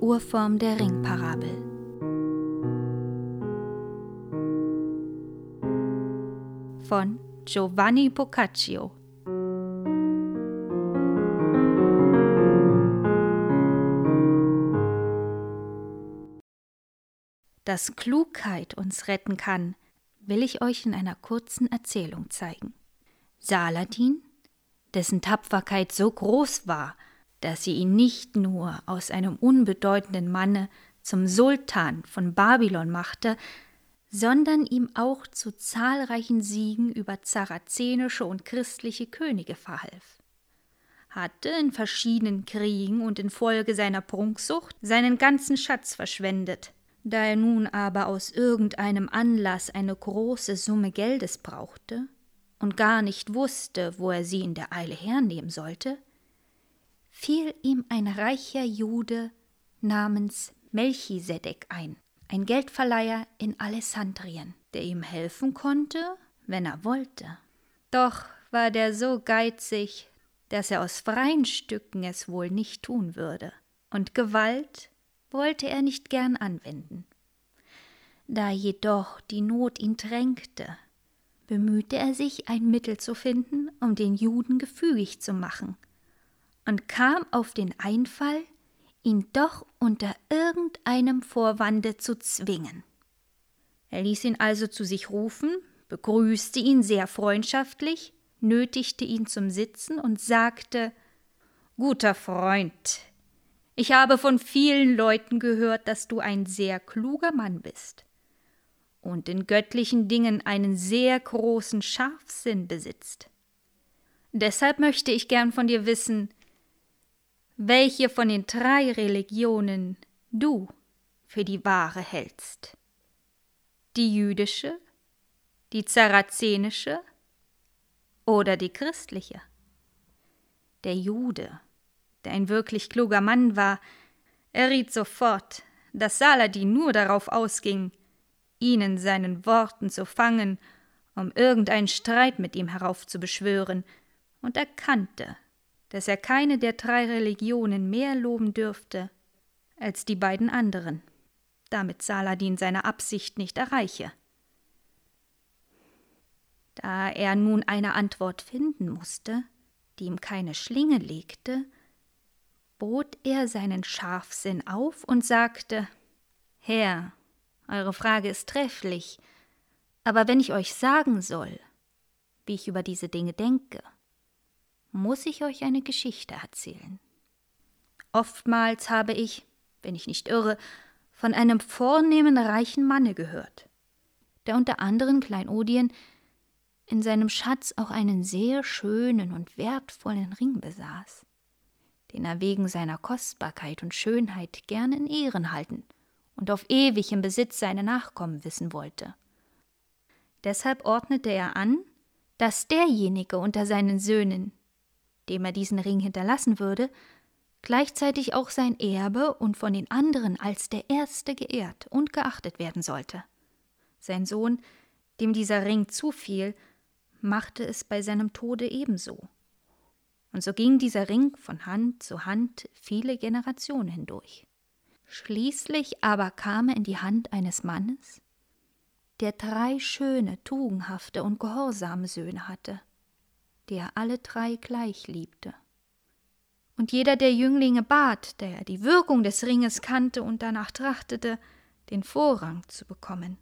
Urform der Ringparabel. Von Giovanni Boccaccio Dass Klugheit uns retten kann, will ich euch in einer kurzen Erzählung zeigen. Saladin, dessen Tapferkeit so groß war, dass sie ihn nicht nur aus einem unbedeutenden Manne zum Sultan von Babylon machte, sondern ihm auch zu zahlreichen Siegen über zarazenische und christliche Könige verhalf hatte in verschiedenen Kriegen und infolge seiner Prunksucht seinen ganzen Schatz verschwendet. Da er nun aber aus irgendeinem Anlass eine große Summe Geldes brauchte und gar nicht wusste, wo er sie in der Eile hernehmen sollte, fiel ihm ein reicher Jude namens Melchisedek ein, ein Geldverleiher in Alessandrien, der ihm helfen konnte, wenn er wollte. Doch war der so geizig, dass er aus freien Stücken es wohl nicht tun würde, und Gewalt wollte er nicht gern anwenden. Da jedoch die Not ihn drängte, bemühte er sich, ein Mittel zu finden, um den Juden gefügig zu machen – und kam auf den Einfall, ihn doch unter irgendeinem Vorwande zu zwingen. Er ließ ihn also zu sich rufen, begrüßte ihn sehr freundschaftlich, nötigte ihn zum Sitzen und sagte Guter Freund, ich habe von vielen Leuten gehört, dass du ein sehr kluger Mann bist und in göttlichen Dingen einen sehr großen Scharfsinn besitzt. Deshalb möchte ich gern von dir wissen, welche von den drei Religionen du für die wahre hältst. Die jüdische, die zarazenische oder die christliche. Der Jude, der ein wirklich kluger Mann war, erriet sofort, dass Saladin nur darauf ausging, ihn in seinen Worten zu fangen, um irgendeinen Streit mit ihm heraufzubeschwören, und erkannte, dass er keine der drei Religionen mehr loben dürfte als die beiden anderen, damit Saladin seine Absicht nicht erreiche. Da er nun eine Antwort finden musste, die ihm keine Schlinge legte, bot er seinen Scharfsinn auf und sagte Herr, eure Frage ist trefflich, aber wenn ich euch sagen soll, wie ich über diese Dinge denke, muss ich euch eine Geschichte erzählen. Oftmals habe ich, wenn ich nicht irre, von einem vornehmen reichen Manne gehört, der unter anderen Kleinodien in seinem Schatz auch einen sehr schönen und wertvollen Ring besaß, den er wegen seiner Kostbarkeit und Schönheit gern in Ehren halten und auf ewig im Besitz seiner Nachkommen wissen wollte. Deshalb ordnete er an, dass derjenige unter seinen Söhnen, dem er diesen Ring hinterlassen würde, gleichzeitig auch sein Erbe und von den anderen als der Erste geehrt und geachtet werden sollte. Sein Sohn, dem dieser Ring zufiel, machte es bei seinem Tode ebenso. Und so ging dieser Ring von Hand zu Hand viele Generationen hindurch. Schließlich aber kam er in die Hand eines Mannes, der drei schöne, tugendhafte und gehorsame Söhne hatte der alle drei gleich liebte. Und jeder der Jünglinge bat, der die Wirkung des Ringes kannte und danach trachtete, den Vorrang zu bekommen.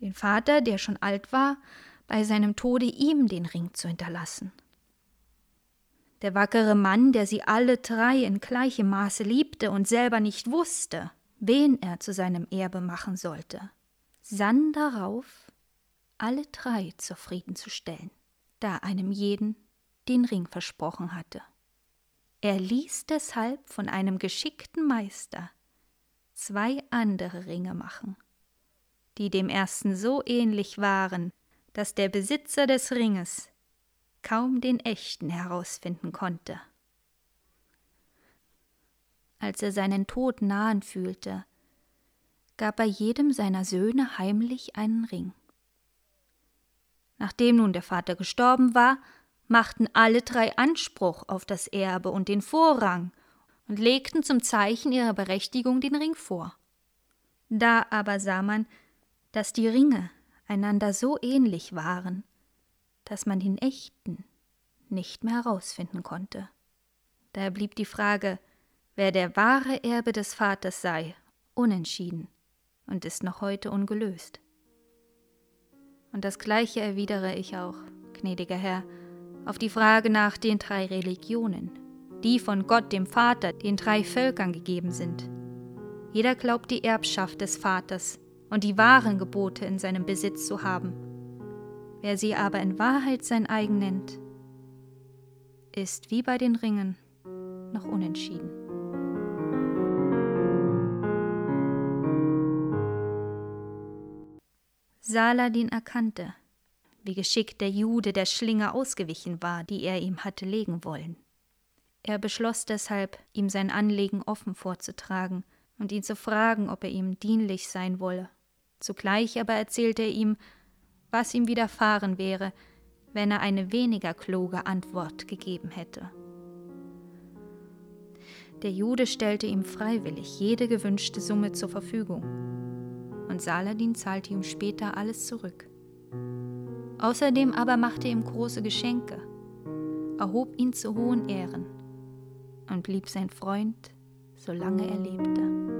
Den Vater, der schon alt war, bei seinem Tode ihm den Ring zu hinterlassen. Der wackere Mann, der sie alle drei in gleichem Maße liebte und selber nicht wusste, wen er zu seinem Erbe machen sollte, sann darauf, alle drei zufriedenzustellen da einem jeden den Ring versprochen hatte. Er ließ deshalb von einem geschickten Meister zwei andere Ringe machen, die dem ersten so ähnlich waren, dass der Besitzer des Ringes kaum den echten herausfinden konnte. Als er seinen Tod nahen fühlte, gab er jedem seiner Söhne heimlich einen Ring. Nachdem nun der Vater gestorben war, machten alle drei Anspruch auf das Erbe und den Vorrang und legten zum Zeichen ihrer Berechtigung den Ring vor. Da aber sah man, dass die Ringe einander so ähnlich waren, dass man den echten nicht mehr herausfinden konnte. Daher blieb die Frage, wer der wahre Erbe des Vaters sei, unentschieden und ist noch heute ungelöst. Und das Gleiche erwidere ich auch, gnädiger Herr, auf die Frage nach den drei Religionen, die von Gott dem Vater den drei Völkern gegeben sind. Jeder glaubt die Erbschaft des Vaters und die wahren Gebote in seinem Besitz zu haben. Wer sie aber in Wahrheit sein eigen nennt, ist wie bei den Ringen noch unentschieden. Saladin erkannte, wie geschickt der Jude der Schlinge ausgewichen war, die er ihm hatte legen wollen. Er beschloss deshalb, ihm sein Anliegen offen vorzutragen und ihn zu fragen, ob er ihm dienlich sein wolle. Zugleich aber erzählte er ihm, was ihm widerfahren wäre, wenn er eine weniger kluge Antwort gegeben hätte. Der Jude stellte ihm freiwillig jede gewünschte Summe zur Verfügung, Saladin zahlte ihm später alles zurück. Außerdem aber machte ihm große Geschenke, erhob ihn zu hohen Ehren und blieb sein Freund, solange er lebte.